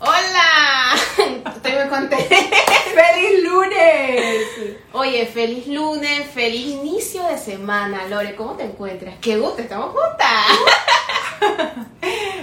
Hola, estoy muy contenta. ¡Feliz lunes! Oye, feliz lunes, feliz inicio de semana. Lore, ¿cómo te encuentras? ¡Qué gusto, estamos juntas!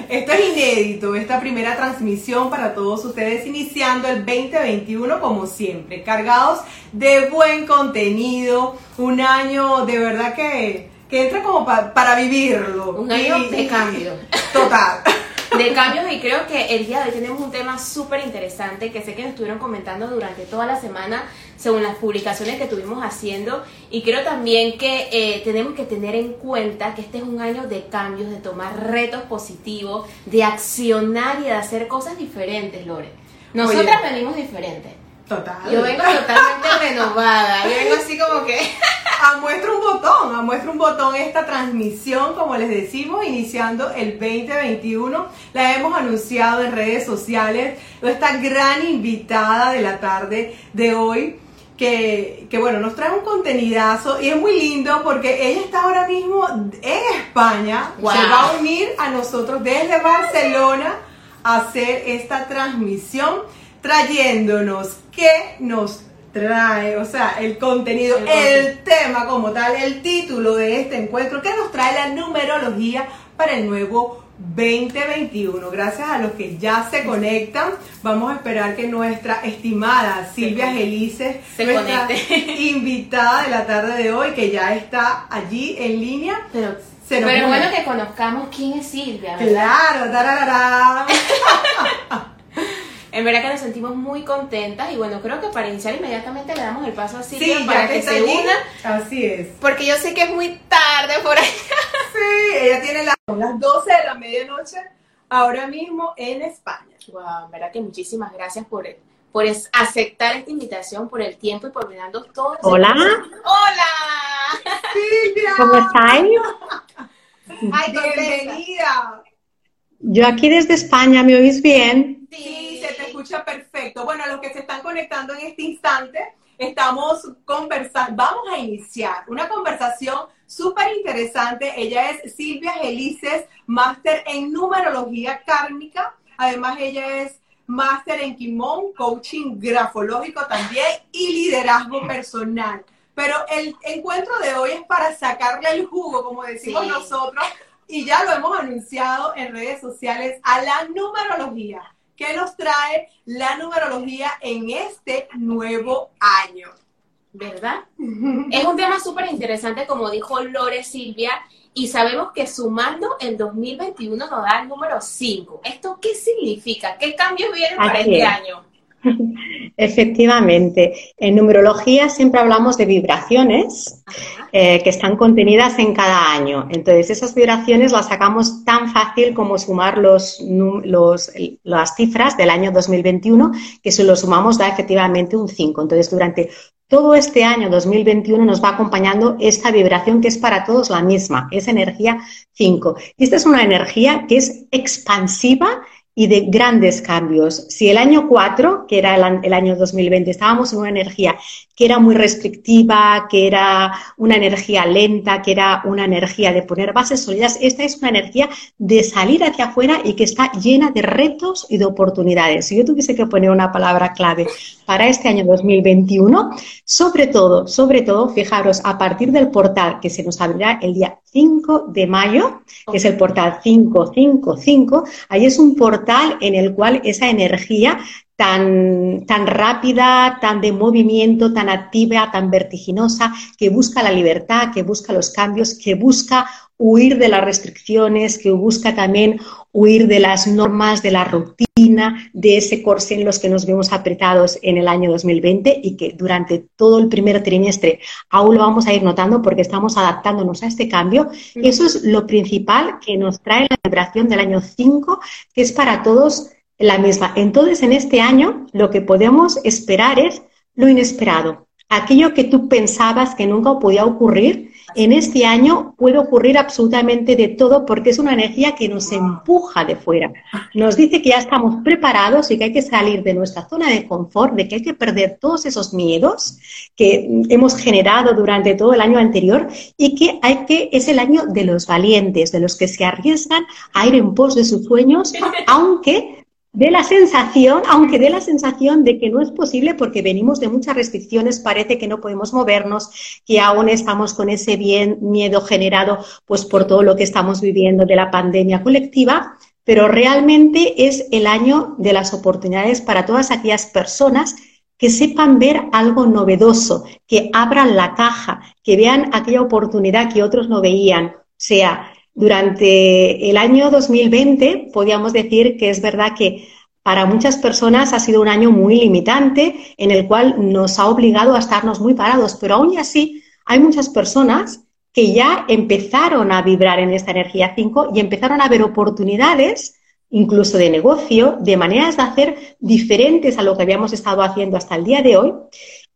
Esto es inédito, esta primera transmisión para todos ustedes iniciando el 2021 como siempre, cargados de buen contenido, un año de verdad que, que entra como pa- para vivirlo. Un año Y- de cambio. Total. De cambios y creo que el día de hoy tenemos un tema súper interesante que sé que nos estuvieron comentando durante toda la semana según las publicaciones que estuvimos haciendo y creo también que eh, tenemos que tener en cuenta que este es un año de cambios, de tomar retos positivos, de accionar y de hacer cosas diferentes, Lore. Nosotras Oye. venimos diferentes. Total. Yo vengo totalmente renovada, yo vengo así como que... A muestra un botón, a muestra un botón esta transmisión, como les decimos, iniciando el 2021. La hemos anunciado en redes sociales. Esta gran invitada de la tarde de hoy, que, que bueno, nos trae un contenidazo y es muy lindo porque ella está ahora mismo en España. Wow. Se va a unir a nosotros desde Barcelona a hacer esta transmisión, trayéndonos qué nos trae, o sea, el contenido, El el, tema como tal, el título de este encuentro, que nos trae la numerología para el nuevo 2021. Gracias a los que ya se conectan, vamos a esperar que nuestra estimada Silvia. Gelices, nuestra conecte. invitada de la tarde de hoy, que ya está allí en línea, Pero, Se nos pero bueno que conozcamos quién es Silvia. ¿verdad? Claro, tararara. En verdad que nos sentimos muy contentas y bueno, creo que para iniciar inmediatamente le damos el paso a Silvia Sí, para que, se allí, una. Así es. Porque yo sé que es muy tarde por ahí. Sí, ella tiene las, las 12 de la medianoche ahora mismo en España. Wow, en verdad que muchísimas gracias por, por es- aceptar esta invitación, por el tiempo y por brindarnos todo. Hola. tiempo. ¡Hola! Silvia, ¿Cómo estáis? ¡Ay, bienvenida. Yo aquí desde España, ¿me oís bien? Sí, se te escucha perfecto. Bueno, a los que se están conectando en este instante, estamos conversando, vamos a iniciar una conversación súper interesante. Ella es Silvia Gelices, máster en numerología kármica. Además, ella es máster en Kimón, coaching grafológico también y liderazgo personal. Pero el encuentro de hoy es para sacarle el jugo, como decimos Sí. nosotros, y ya lo hemos anunciado en redes sociales, a la numerología. ¿Qué nos trae la numerología en este nuevo año? ¿Verdad? Es un tema súper interesante, como dijo Lore Silvia, y sabemos que sumando el 2021 nos da el número 5. ¿Esto qué significa? ¿Qué cambios vienen para Así este es. año? Efectivamente. En numerología siempre hablamos de vibraciones eh, que están contenidas en cada año. Entonces, esas vibraciones las sacamos tan fácil como sumar los, los- las cifras del año 2021, que si lo sumamos da efectivamente un 5. Entonces, durante todo este año 2021 nos va acompañando esta vibración que es para todos la misma, es energía 5. Y esta es una energía que es expansiva y de grandes cambios. Si el año 4, que era el, el año 2020, estábamos en una energía que era muy restrictiva, que era una energía lenta, que era una energía de poner bases sólidas, esta es una energía de salir hacia afuera y que está llena de retos y de oportunidades. Si yo tuviese que poner una palabra clave para este año 2021, sobre todo, sobre todo, fijaros, a partir del portal que se nos abrirá el día 5 de mayo, que es el portal 555, ahí es un portal en el cual esa energía tan, tan rápida, tan de movimiento, tan activa, tan vertiginosa, que busca la libertad, que busca los cambios, que busca huir de las restricciones, que busca también huir de las normas, de la rutina, de ese corsé en los que nos vemos apretados en el año 2020 y que durante todo el primer trimestre aún lo vamos a ir notando porque estamos adaptándonos a este cambio. Eso es lo principal que nos trae la vibración del año 5, que es para todos la misma. Entonces, en este año, lo que podemos esperar es lo inesperado. Aquello que tú pensabas que nunca podía ocurrir, en este año puede ocurrir absolutamente de todo porque es una energía que nos empuja de fuera. Nos dice que ya estamos preparados y que hay que salir de nuestra zona de confort, de que hay que perder todos esos miedos que hemos generado durante todo el año anterior y que hay que es el año de los valientes, de los que se arriesgan a ir en pos de sus sueños, aunque de la sensación, aunque de la sensación de que no es posible porque venimos de muchas restricciones, parece que no podemos movernos, que aún estamos con ese bien, miedo generado pues por todo lo que estamos viviendo de la pandemia colectiva, pero realmente es el año de las oportunidades para todas aquellas personas que sepan ver algo novedoso, que abran la caja, que vean aquella oportunidad que otros no veían. Sea, durante el año 2020 podíamos decir que es verdad que para muchas personas ha sido un año muy limitante en el cual nos ha obligado a estarnos muy parados, pero aún así hay muchas personas que ya empezaron a vibrar en esta energía 5 y empezaron a ver oportunidades incluso de negocio, de maneras de hacer diferentes a lo que habíamos estado haciendo hasta el día de hoy.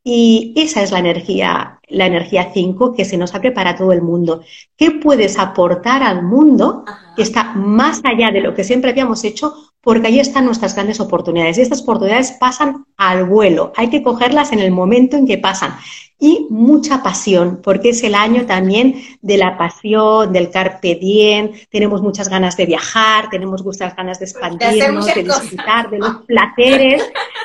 Y esa es la energía, la energía 5 que se nos abre para todo el mundo. ¿Qué puedes aportar al mundo que está más allá de lo que siempre habíamos hecho? Porque ahí están nuestras grandes oportunidades. Y estas oportunidades pasan al vuelo. Hay que cogerlas en el momento en que pasan y mucha pasión, porque es el año también de la pasión, del carpe diem, tenemos muchas ganas de viajar, tenemos muchas ganas de expandirnos, de, disfrutar, de los placeres.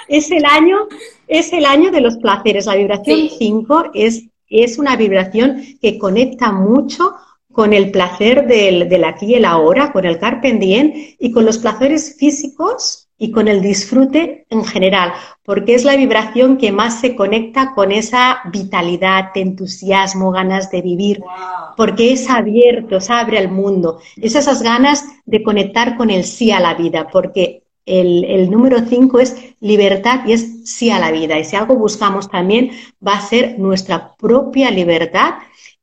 es el año, es el año de los placeres. La vibración 5 es, es una vibración que conecta mucho con el placer del, del, aquí y el ahora, con el carpe diem y con los placeres físicos y con el disfrute en general, porque es la vibración que más se conecta con esa vitalidad, entusiasmo, ganas de vivir, porque es abierto, se abre al mundo. Es esas ganas de conectar con el sí a la vida, porque el, número 5 es libertad y es sí a la vida. Y si algo buscamos también va a ser nuestra propia libertad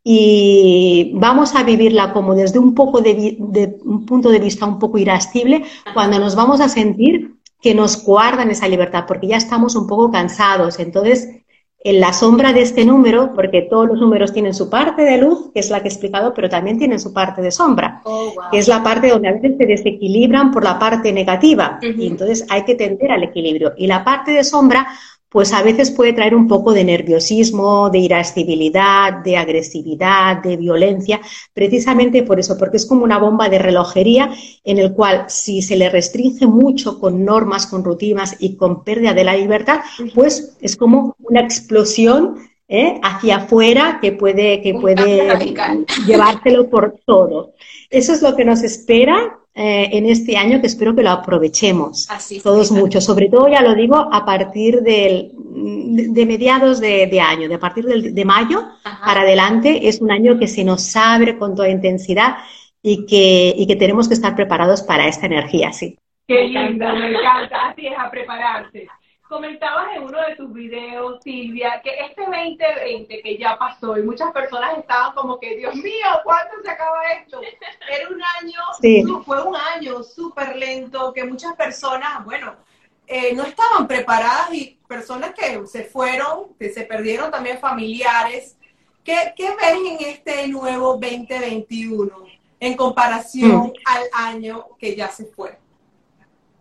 y vamos a vivirla como desde un poco de, un punto de vista un poco irascible cuando nos vamos a sentir que nos guardan esa libertad porque ya estamos un poco cansados. Entonces, en la sombra de este número, porque todos los números tienen su parte de luz, que es la que he explicado, pero también tienen su parte de sombra, oh, que es la parte donde a veces se desequilibran por la parte negativa. Y entonces hay que tender al equilibrio. Y la parte de sombra pues a veces puede traer un poco de nerviosismo, de irascibilidad, de agresividad, de violencia, precisamente por eso, porque es como una bomba de relojería en el cual si se le restringe mucho con normas, con rutinas y con pérdida de la libertad, pues es como una explosión ¿eh? hacia afuera que puede, que puede llevárselo por todo. Eso es lo que nos espera eh, en este año que espero que lo aprovechemos todos mucho. Sobre todo, ya lo digo, a partir del, de, mediados de, año, de a partir de mayo para adelante, es un año que se nos abre con toda intensidad y que, y que tenemos que estar preparados para esta energía, sí. Qué linda, me encanta, así es, a prepararse. Comentabas en uno de tus videos, Silvia, que este 2020 que ya pasó y muchas personas estaban como que, Dios mío, ¿cuándo se acaba esto? Era un año, fue un año súper lento, que muchas personas, bueno, eh, no estaban preparadas y personas que se fueron, que se perdieron también familiares. ¿Qué, qué ven en este nuevo 2021 en comparación mm. al año que ya se fue?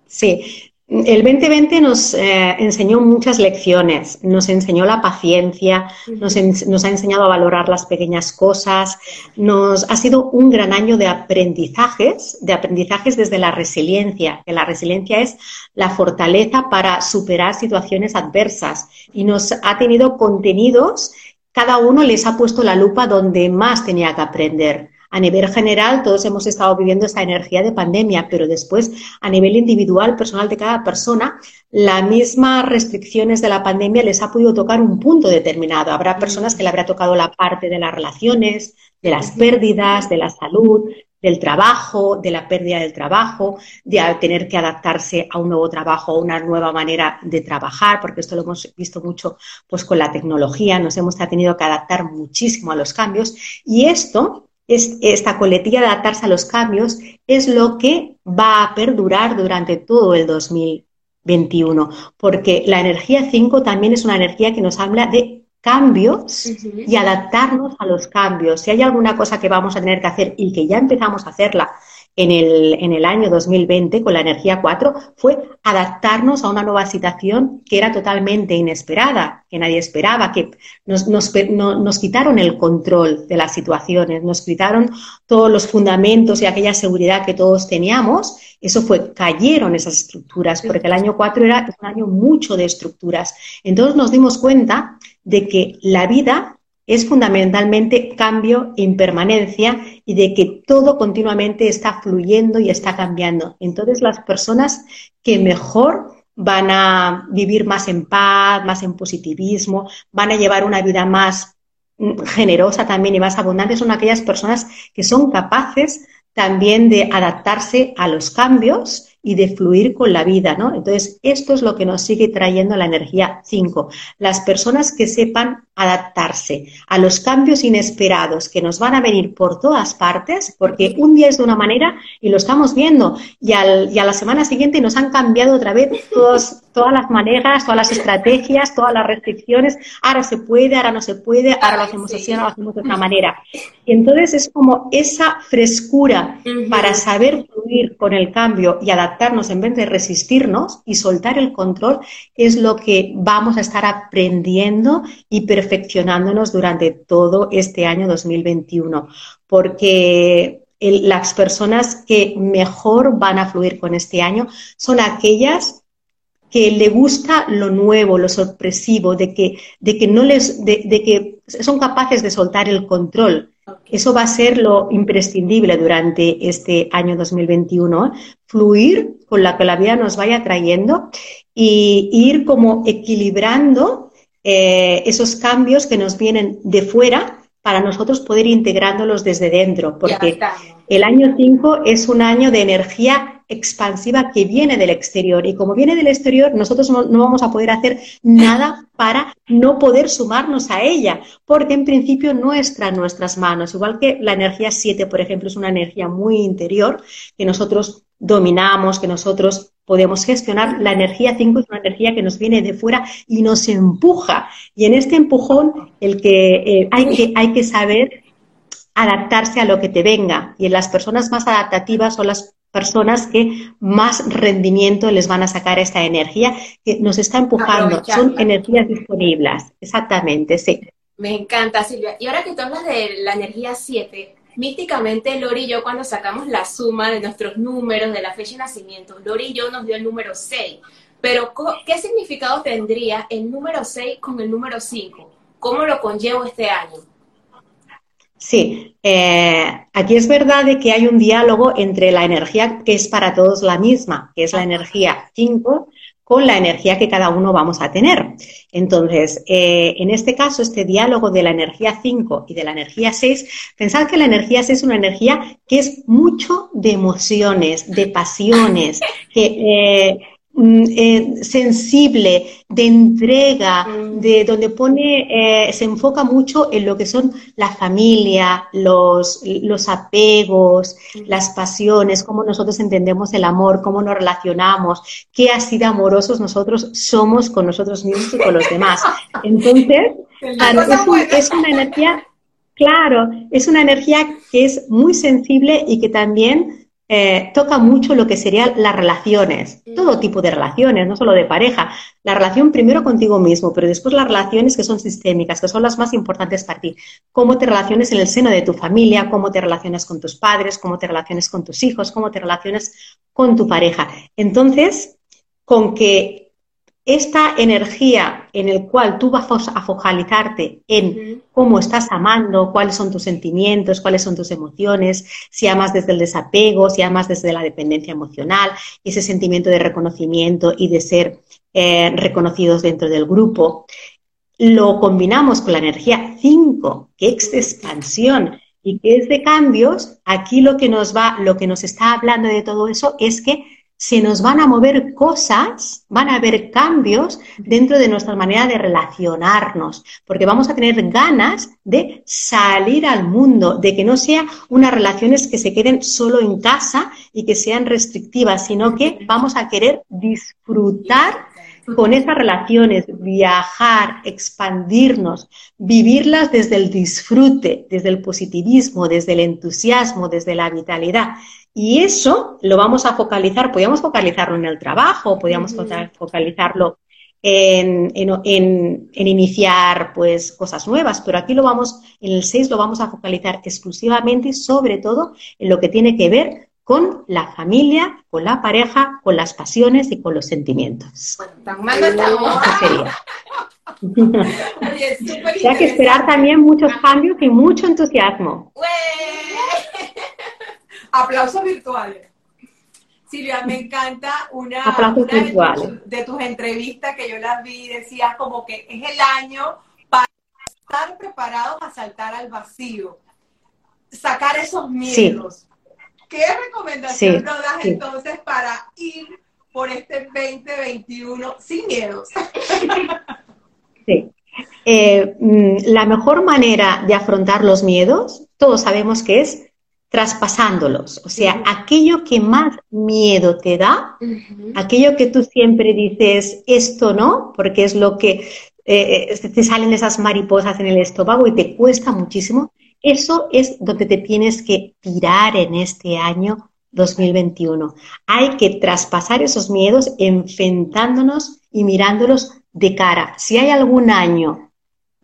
Sí, el 2020 nos eh, enseñó muchas lecciones, nos enseñó la paciencia, nos, ha enseñado a valorar las pequeñas cosas, nos ha sido un gran año de aprendizajes, de aprendizajes desde la resiliencia, que la resiliencia es la fortaleza para superar situaciones adversas. Y nos ha tenido contenidos, cada uno les ha puesto la lupa donde más tenía que aprender. A nivel general, todos hemos estado viviendo esta energía de pandemia, pero después, a nivel individual, personal de cada persona, las mismas restricciones de la pandemia les ha podido tocar un punto determinado. Habrá personas que le habrá tocado la parte de las relaciones, de las pérdidas, de la salud, del trabajo, de la pérdida del trabajo, de tener que adaptarse a un nuevo trabajo, a una nueva manera de trabajar, porque esto lo hemos visto mucho pues con la tecnología, nos hemos tenido que adaptar muchísimo a los cambios. Y esto esta coletilla de adaptarse a los cambios es lo que va a perdurar durante todo el 2021, porque la energía 5 también es una energía que nos habla de cambios y adaptarnos a los cambios. Si hay alguna cosa que vamos a tener que hacer y que ya empezamos a hacerla, en el, en el año 2020 con la energía 4 fue adaptarnos a una nueva situación que era totalmente inesperada, que nadie esperaba, que nos, nos, nos quitaron el control de las situaciones, nos quitaron todos los fundamentos y aquella seguridad que todos teníamos. Eso fue, cayeron esas estructuras, porque el año 4 era un año mucho de estructuras. Entonces nos dimos cuenta de que la vida es fundamentalmente cambio impermanencia y de que todo continuamente está fluyendo y está cambiando. Entonces las personas que mejor van a vivir más en paz, más en positivismo, van a llevar una vida más mm, generosa también y más abundante son aquellas personas que son capaces también de adaptarse a los cambios y de fluir con la vida, ¿no? Entonces, esto es lo que nos sigue trayendo la energía 5. Las personas que sepan adaptarse a los cambios inesperados que nos van a venir por todas partes, porque un día es de una manera y lo estamos viendo, y, al, y a la semana siguiente nos han cambiado otra vez todos, todas las maneras, todas las estrategias, todas las restricciones, ahora se puede, ahora no se puede, ahora lo hacemos así, ahora lo hacemos de otra manera. Y entonces es como esa frescura para saber fluir con el cambio y adaptarse en vez de resistirnos y soltar el control es lo que vamos a estar aprendiendo y perfeccionándonos durante todo este año 2021. Porque las personas que mejor van a fluir con este año son aquellas que le gusta lo nuevo, lo sorpresivo, de que, de que no les, de, que son capaces de soltar el control. Eso va a ser lo imprescindible durante este año 2021, fluir con la que la vida nos vaya trayendo y ir como equilibrando eh, esos cambios que nos vienen de fuera para nosotros poder integrándolos desde dentro, porque el año 5 es un año de energía expansiva que viene del exterior y como viene del exterior nosotros no, vamos a poder hacer nada para no poder sumarnos a ella, porque en principio no está en nuestras manos, igual que la energía 7, por ejemplo, es una energía muy interior que nosotros dominamos, que nosotros podemos gestionar. La energía 5 es una energía que nos viene de fuera y nos empuja. Y en este empujón el que, eh, hay, que hay que saber adaptarse a lo que te venga. Y en las personas más adaptativas son las personas que más rendimiento les van a sacar esta energía que nos está empujando. Son energías disponibles. Exactamente, sí. Me encanta, Silvia. Y ahora que tú hablas de la energía 7, místicamente Lori y yo cuando sacamos la suma de nuestros números de la fecha de nacimiento, Lori y yo nos dio el número 6. Pero ¿qué significado tendría el número 6 con el número 5? ¿Cómo lo conllevo este año? Sí, eh, aquí es verdad de que hay un diálogo entre la energía que es para todos la misma, que es la energía 5, con la energía que cada uno vamos a tener. Entonces, eh, en este caso, este diálogo de la energía 5 y de la energía 6, pensad que la energía 6 es una energía que es mucho de emociones, de pasiones, que eh, eh, sensible, de entrega, mm. de donde pone, eh, se enfoca mucho en lo que son la familia, los, los apegos, mm. las pasiones, cómo nosotros entendemos el amor, cómo nos relacionamos, qué así de amorosos nosotros somos con nosotros mismos y con los demás. Entonces, es una energía, claro, es una energía que es muy sensible y que también eh, toca mucho lo que serían las relaciones, todo tipo de relaciones, no solo de pareja. La relación primero contigo mismo, pero después las relaciones que son sistémicas, que son las más importantes para ti. Cómo te relaciones en el seno de tu familia, cómo te relacionas con tus padres, cómo te relaciones con tus hijos, cómo te relacionas con tu pareja. Entonces, con que esta energía en el cual tú vas a focalizarte en cómo estás amando, cuáles son tus sentimientos, cuáles son tus emociones, si amas desde el desapego, si amas desde la dependencia emocional, ese sentimiento de reconocimiento y de ser eh, reconocidos dentro del grupo, lo combinamos con la energía 5, que es de expansión y que es de cambios, aquí lo que nos va, lo que nos está hablando de todo eso es que se nos van a mover cosas, van a haber cambios dentro de nuestra manera de relacionarnos, porque vamos a tener ganas de salir al mundo, de que no sean unas relaciones que se queden solo en casa y que sean restrictivas, sino que vamos a querer disfrutar con esas relaciones, viajar, expandirnos, vivirlas desde el disfrute, desde el positivismo, desde el entusiasmo, desde la vitalidad. Y eso lo vamos a focalizar, podríamos focalizarlo en el trabajo, podríamos focalizarlo en, iniciar pues cosas nuevas, pero aquí lo vamos, en el 6 lo vamos a focalizar exclusivamente y sobre todo en lo que tiene que ver con la familia, con la pareja, con las pasiones y con los sentimientos. Bueno, Hay que esperar también muchos cambios y mucho entusiasmo. Aplausos virtuales. Silvia, me encanta una, de, tus, entrevistas que yo las vi, decías como que es el año para estar preparados a saltar al vacío, sacar esos miedos. ¿Qué recomendación nos das entonces para ir por este 2021 sin miedos? Sí. Eh, mm, la mejor manera de afrontar los miedos, todos sabemos que es traspasándolos. O sea, aquello que más miedo te da, aquello que tú siempre dices, esto no, porque es lo que eh, eh, te salen esas mariposas en el estómago y te cuesta muchísimo, eso es donde te tienes que tirar en este año 2021. Hay que traspasar esos miedos enfrentándonos y mirándolos de cara. Si hay algún año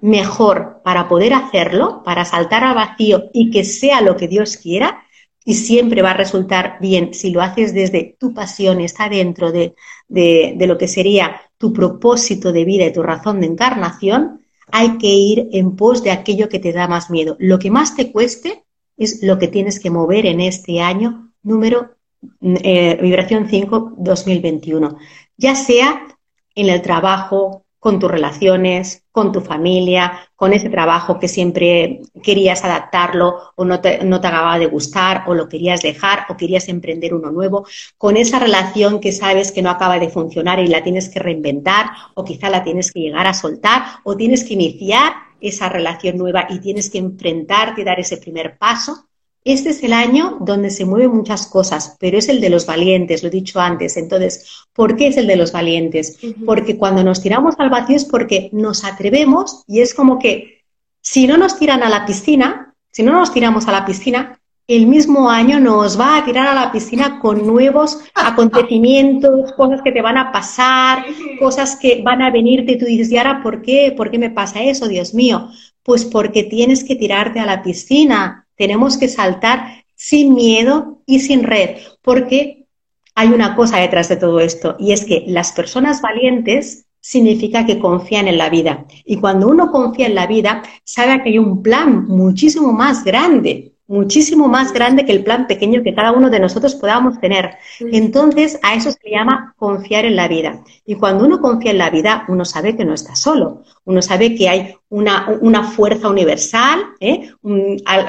mejor para poder hacerlo, para saltar al vacío y que sea lo que Dios quiera, y siempre va a resultar bien si lo haces desde tu pasión, está dentro de, de, lo que sería tu propósito de vida y tu razón de encarnación, hay que ir en pos de aquello que te da más miedo. Lo que más te cueste es lo que tienes que mover en este año número eh, vibración 5 2021, ya sea en el trabajo, con tus relaciones, con tu familia, con ese trabajo que siempre querías adaptarlo o no te, no te acababa de gustar o lo querías dejar o querías emprender uno nuevo, con esa relación que sabes que no acaba de funcionar y la tienes que reinventar o quizá la tienes que llegar a soltar o tienes que iniciar esa relación nueva y tienes que enfrentarte y dar ese primer paso este es el año donde se mueven muchas cosas, pero es el de los valientes, lo he dicho antes. Entonces, ¿por qué es el de los valientes? Porque cuando nos tiramos al vacío es porque nos atrevemos y es como que si no nos tiran a la piscina, si no nos tiramos a la piscina, el mismo año nos va a tirar a la piscina con nuevos acontecimientos, cosas que te van a pasar, cosas que van a venirte y tú dices, ¿y ahora por qué? ¿Por qué me pasa eso, Dios mío? Pues porque tienes que tirarte a la piscina, tenemos que saltar sin miedo y sin red, porque hay una cosa detrás de todo esto, y es que las personas valientes significa que confían en la vida. Y cuando uno confía en la vida, sabe que hay un plan muchísimo más grande muchísimo más grande que el plan pequeño que cada uno de nosotros podamos tener. Entonces, a eso se le llama confiar en la vida. Y cuando uno confía en la vida, uno sabe que no está solo. Uno sabe que hay una, una fuerza universal. ¿eh?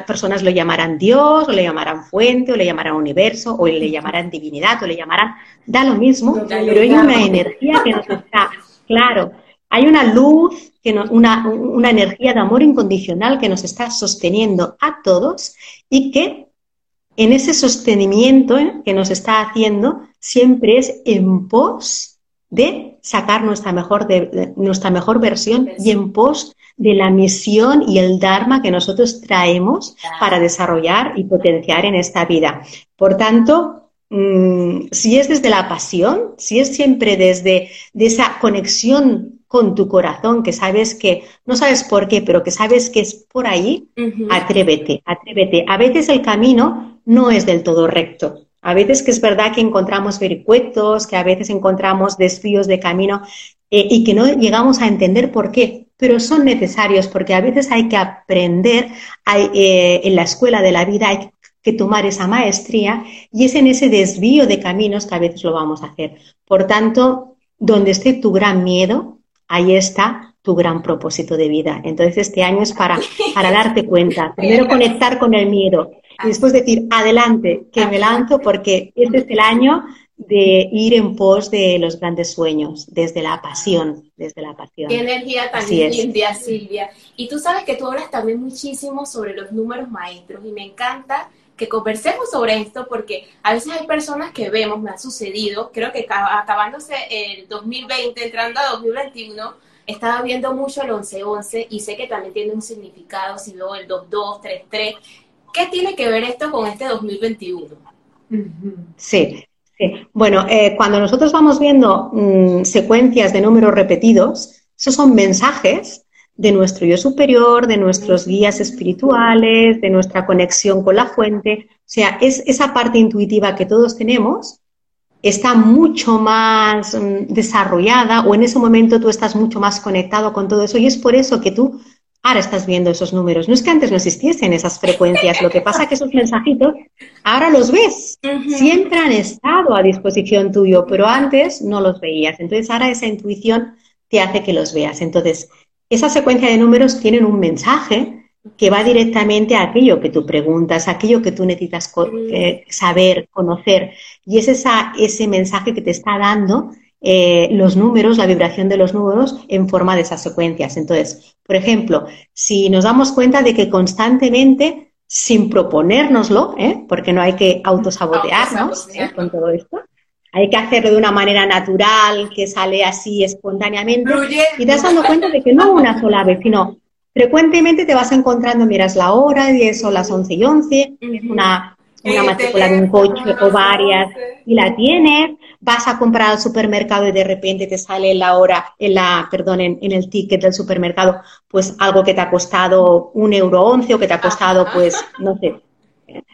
personas lo llamarán Dios, o le llamarán fuente, o le llamarán universo, o le llamarán divinidad, o le llamarán... Da lo mismo, pero hay una energía que nos está... Claro, hay una luz, que una, una energía de amor incondicional que nos está sosteniendo a todos y que en ese sostenimiento ¿eh? que nos está haciendo siempre es en pos de sacar nuestra mejor, de, nuestra mejor versión y en pos de la misión y el Dharma que nosotros traemos para desarrollar y potenciar en esta vida. Por tanto, mm, si es desde la pasión, si es siempre desde de esa conexión con tu corazón, que sabes que, no sabes por qué, pero que sabes que es por ahí, atrévete, atrévete. A veces el camino no es del todo recto. A veces que es verdad que encontramos vericuetos, que a veces encontramos desvíos de camino eh, y que no llegamos a entender por qué, pero son necesarios porque a veces hay que aprender eh, en la escuela de la vida, hay que tomar esa maestría y es en ese desvío de caminos que a veces lo vamos a hacer. Por tanto, donde esté tu gran miedo, ahí está tu gran propósito de vida. Entonces este año es para, para darte cuenta. Primero conectar con el miedo y después decir, adelante, que me lanzo porque este es el año de ir en pos de los grandes sueños, desde la pasión, desde la pasión. Qué energía tan Silvia. Y tú sabes que tú hablas también muchísimo sobre los números maestros y me encanta que conversemos sobre esto porque a veces hay personas que vemos, me ha sucedido, creo que acabándose el 2020, entrando a 2021, estaba viendo mucho el 11-11 y sé que también tiene un significado si veo el 2-2, 3-3. ¿Qué tiene que ver esto con este 2021? Sí, sí. Bueno, eh, cuando nosotros vamos viendo mm, secuencias de números repetidos, esos son mensajes de nuestro yo superior, de nuestros guías espirituales, de nuestra conexión con la fuente. O sea, es esa parte intuitiva que todos tenemos está mucho más mm, desarrollada o en ese momento tú estás mucho más conectado con todo eso y es por eso que tú ahora estás viendo esos números. No es que antes no existiesen esas frecuencias, lo que pasa es que esos mensajitos ahora los ves, siempre han estado a disposición tuyo, pero antes no los veías. Entonces ahora esa intuición te hace que los veas. Entonces, esa secuencia de números tienen un mensaje que va directamente a aquello que tú preguntas, a aquello que tú necesitas eh, saber, conocer. Y es esa, ese mensaje que te está dando eh, los números, la vibración de los números en forma de esas secuencias. Entonces, por ejemplo, si nos damos cuenta de que constantemente, sin proponérnoslo, ¿eh? porque no hay que autosabotearnos con todo esto, hay que hacerlo de una manera natural, que sale así espontáneamente, y te vas dando cuenta de que no una sola vez, sino Frecuentemente te vas encontrando, miras la hora, 10 o las 11 y 11, una, una matrícula de un coche o varias, y la tienes, vas a comprar al supermercado y de repente te sale la hora, en la, perdón, en, el ticket del supermercado, pues algo que te ha costado un euro once o que te ha costado, pues, no sé,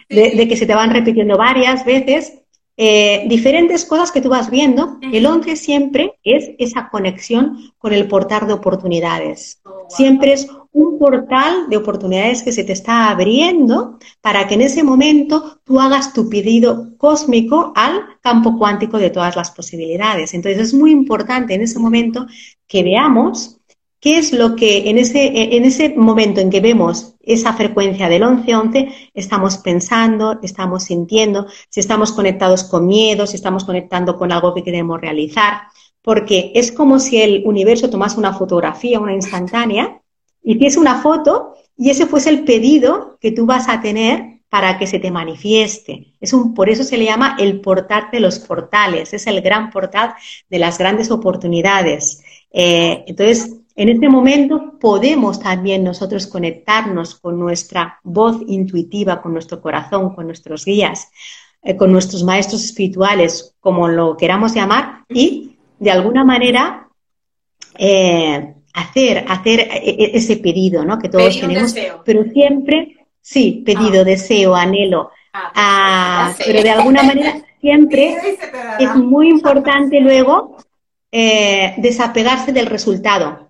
de, que se te van repitiendo varias veces, eh, diferentes cosas que tú vas viendo. El 11 siempre es esa conexión con el portal de oportunidades. Oh, siempre es un portal de oportunidades que se te está abriendo para que en ese momento tú hagas tu pedido cósmico al campo cuántico de todas las posibilidades. Entonces es muy importante en ese momento que veamos qué es lo que en ese, en ese momento en que vemos esa frecuencia del 11-11 estamos pensando, estamos sintiendo, si estamos conectados con miedo, si estamos conectando con algo que queremos realizar, porque es como si el universo tomase una fotografía, una instantánea, hiciese una foto y ese fuese el pedido que tú vas a tener para que se te manifieste. Es un, por eso se le llama el portal de los portales, es el gran portal de las grandes oportunidades. Eh, entonces, en este momento podemos también nosotros conectarnos con nuestra voz intuitiva, con nuestro corazón, con nuestros guías, eh, con nuestros maestros espirituales, como lo queramos llamar, y de alguna manera eh, hacer, hacer e, e, ese pedido, ¿no? Que todos tenemos, pero siempre, sí, pedido, ah. deseo, anhelo, ah, ah pero de alguna manera siempre es muy importante luego eh, desapegarse del resultado,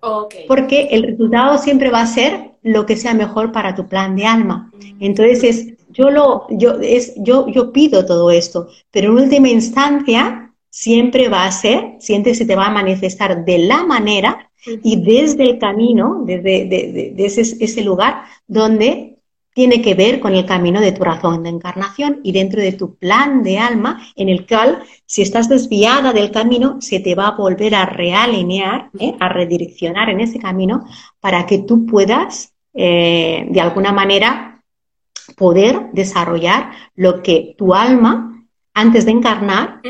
porque el resultado siempre va a ser lo que sea mejor para tu plan de alma. Mm. Entonces es, yo lo, yo es, yo, yo pido todo esto, pero en última instancia siempre va a ser, siempre se te va a manifestar de la manera y desde el camino, desde ese, lugar donde tiene que ver con el camino de tu razón de encarnación y dentro de tu plan de alma, en el cual, si estás desviada del camino, se te va a volver a realinear, ¿eh? a redireccionar en ese camino para que tú puedas, eh, de alguna manera, poder desarrollar lo que tu alma, antes de encarnar,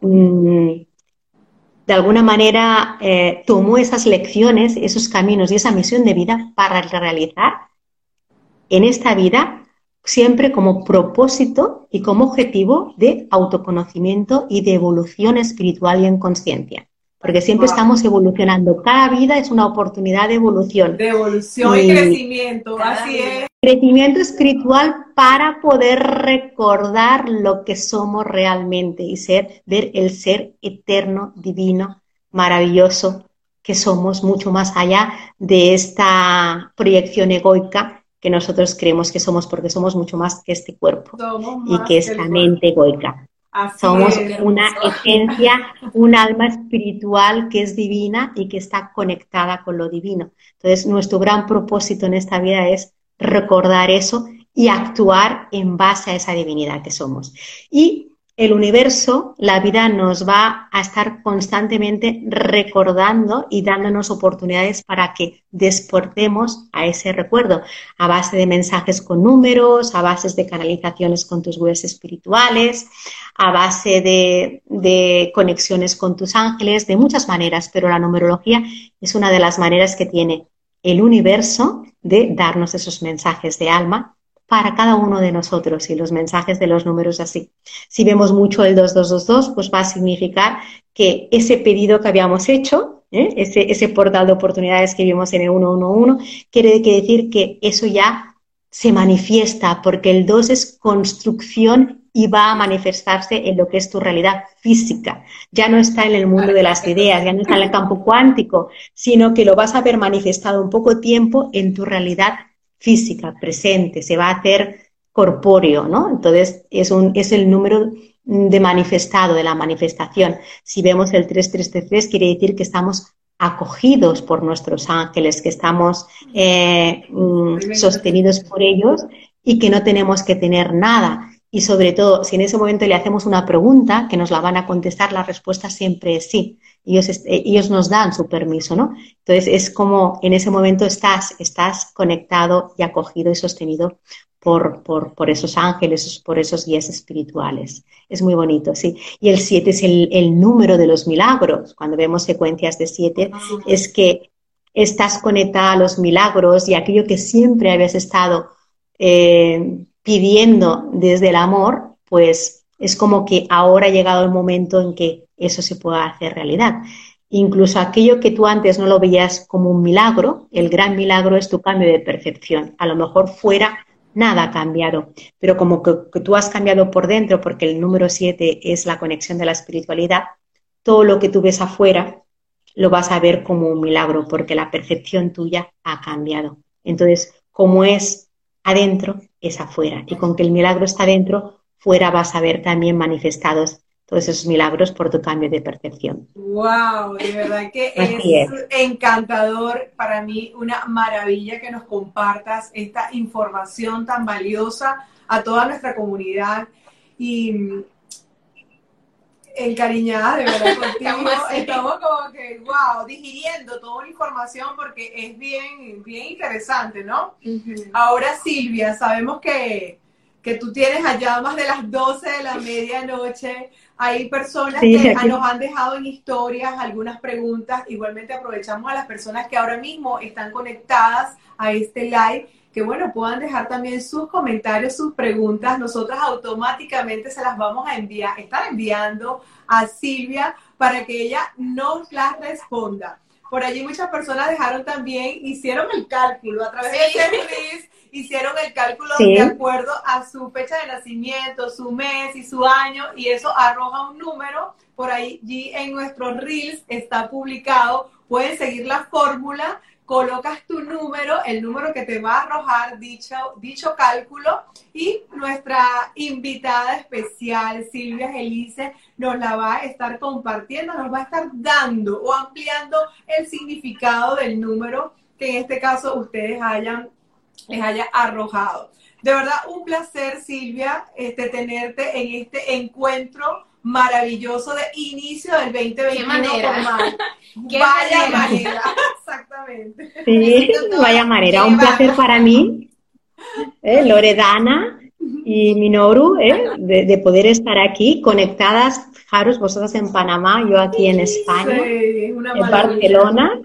de alguna manera eh, tomó esas lecciones, esos caminos y esa misión de vida para realizar en esta vida siempre como propósito y como objetivo de autoconocimiento y de evolución espiritual y en conciencia. Porque siempre estamos evolucionando. Cada vida es una oportunidad de evolución. De evolución y, crecimiento, así es. Crecimiento espiritual para poder recordar lo que somos realmente y ser, ver el ser eterno, divino, maravilloso que somos mucho más allá de esta proyección egoica que nosotros creemos que somos porque somos mucho más que este cuerpo y que esta mente egoica. Somos una esencia, un alma espiritual que es divina y que está conectada con lo divino. Entonces, nuestro gran propósito en esta vida es recordar eso y actuar en base a esa divinidad que somos. Y el universo, la vida nos va a estar constantemente recordando y dándonos oportunidades para que desportemos a ese recuerdo, a base de mensajes con números, a base de canalizaciones con tus guías espirituales, a base de, de conexiones con tus ángeles, de muchas maneras, pero la numerología es una de las maneras que tiene el universo de darnos esos mensajes de alma para cada uno de nosotros y los mensajes de los números así. Si vemos mucho el 2222, pues va a significar que ese pedido que habíamos hecho, ¿eh? ese, ese portal de oportunidades que vimos en el 111, quiere decir que eso ya se manifiesta, porque el 2 es construcción y va a manifestarse en lo que es tu realidad física. Ya no está en el mundo de las ideas, ya no está en el campo cuántico, sino que lo vas a ver manifestado un poco tiempo en tu realidad física, presente, se va a hacer corpóreo, ¿no? Entonces es, un, es el número de manifestado, de la manifestación. Si vemos el 3333, quiere decir que estamos acogidos por nuestros ángeles, que estamos eh, mm, sostenidos por ellos y que no tenemos que tener nada. Y sobre todo, si en ese momento le hacemos una pregunta, que nos la van a contestar, la respuesta siempre es sí ellos, eh, ellos nos dan su permiso, ¿no? Entonces es como en ese momento estás, estás conectado y acogido y sostenido por, por, por, esos ángeles, por esos guías espirituales. Es muy bonito, sí. Y el 7 es el, el, número de los milagros. Cuando vemos secuencias de 7, es que estás conectada a los milagros y aquello que siempre habías estado eh, pidiendo desde el amor, pues es como que ahora ha llegado el momento en que eso se pueda hacer realidad. Incluso aquello que tú antes no lo veías como un milagro, el gran milagro es tu cambio de percepción. A lo mejor fuera nada ha cambiado, pero como que, tú has cambiado por dentro, porque el número 7 es la conexión de la espiritualidad, todo lo que tú ves afuera lo vas a ver como un milagro, porque la percepción tuya ha cambiado. Entonces, como es adentro, es afuera. Y con que el milagro está adentro, fuera vas a ver también manifestados todos esos milagros por tu cambio de percepción. ¡Wow! De verdad que es, encantador para mí, una maravilla que nos compartas esta información tan valiosa a toda nuestra comunidad y encariñada de verdad contigo. Estamos como que, wow, digiriendo toda la información porque es bien, bien interesante, ¿no? Ahora, Silvia, sabemos que, que tú tienes allá más de las 12 de la medianoche hay personas que nos han dejado en historias algunas preguntas. Igualmente aprovechamos a las personas que ahora mismo están conectadas a este live, que bueno, puedan dejar también sus comentarios, sus preguntas. Nosotras automáticamente se las vamos a enviar, estar enviando a Silvia para que ella nos las responda. Por allí muchas personas dejaron también, hicieron el cálculo a través de este hicieron el cálculo de acuerdo a su fecha de nacimiento, su mes y su año, y eso arroja un número. Por ahí en nuestros reels está publicado. Pueden seguir la fórmula, colocas tu número, el número que te va a arrojar dicho, dicho cálculo, y nuestra invitada especial, Silvia Gelice, nos la va a estar compartiendo, nos va a estar dando o ampliando el significado del número que en este caso ustedes hayan les haya arrojado. De verdad, un placer, Silvia, este, tenerte en este encuentro maravilloso de inicio del 2021 ¿Qué manera? vaya manera, exactamente. Sí, vaya manera, un placer para mí, ¿eh? Loredana y Minoru, ¿eh? de, poder estar aquí conectadas, fijaros, vosotras en Panamá, yo aquí en España, en Barcelona.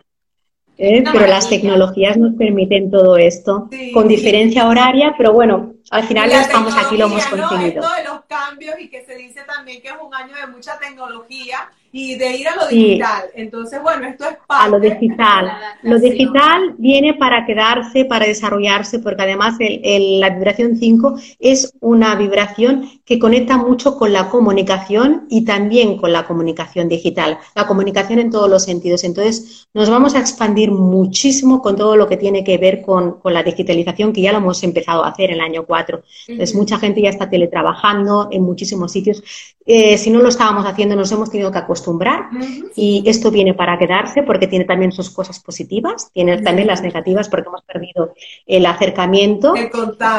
¿eh? pero las tecnologías nos permiten todo esto con diferencia horaria, pero bueno, al final ya estamos aquí, lo hemos conseguido. ¿no? de los cambios y que se dice también que es un año de mucha tecnología y de ir a lo digital. Entonces, bueno, esto es parte. A lo digital. Lo digital viene para quedarse, para desarrollarse, porque además el, la vibración 5 es una vibración que conecta mucho con la comunicación y también con la comunicación digital. La comunicación en todos los sentidos. Entonces, nos vamos a expandir muchísimo con todo lo que tiene que ver con, con la digitalización, que ya lo hemos empezado a hacer en el año 4. Entonces, mucha gente ya está teletrabajando en muchísimos sitios. Eh, si no lo estábamos haciendo, nos hemos tenido que acostumbrar y esto viene para quedarse porque tiene también sus cosas positivas, tiene también las negativas porque hemos perdido el acercamiento,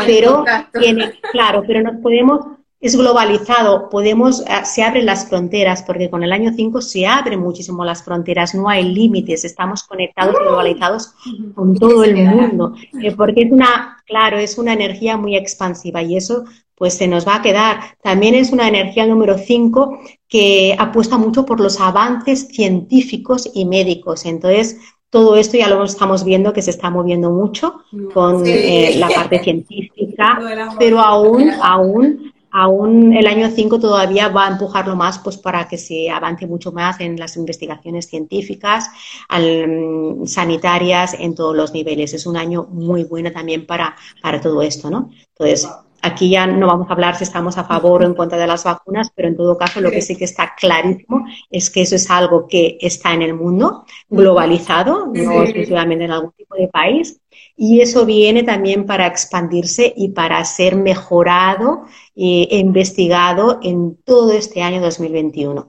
pero tiene, claro, pero nos podemos es globalizado, podemos, eh, se abren las fronteras, porque con el año 5 se abren muchísimo las fronteras, no hay límites, estamos conectados y globalizados con todo el mundo, eh, porque es una, claro, es una energía muy expansiva y eso pues se nos va a quedar. También es una energía número 5 que apuesta mucho por los avances científicos y médicos. Entonces, todo esto ya lo estamos viendo que se está moviendo mucho con eh, la parte científica, pero aún, aún aún el año 5 todavía va a empujarlo más pues para que se avance mucho más en las investigaciones científicas, mm, sanitarias, en todos los niveles. Es un año muy bueno también para, para todo esto, ¿no? Entonces, aquí ya no vamos a hablar si estamos a favor o en contra de las vacunas, pero en todo caso lo que sí que está clarísimo es que eso es algo que está en el mundo, globalizado, no exclusivamente en algún tipo de país, y eso viene también para expandirse y para ser mejorado e investigado en todo este año 2021.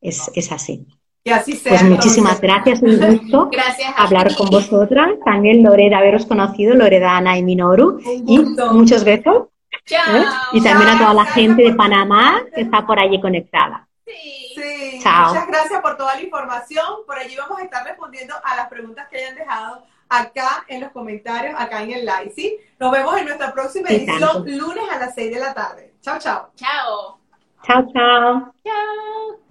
Es, es así. Y así sea. Pues muchísimas gracias, un gusto hablar con vosotras. También Loreda, haberos conocido, Loredana y Minoru. Y muchos besos. ¿eh? Y también a toda la gente de Panamá que está por allí conectada. Sí. Chao. Muchas gracias por toda la información. Por allí vamos a estar respondiendo a las preguntas que hayan dejado acá en los comentarios, acá en el live, ¿sí? Nos vemos en nuestra próxima edición, lunes a las 6 de la tarde. Chao, chao. Chao. Chao, chao. Chao.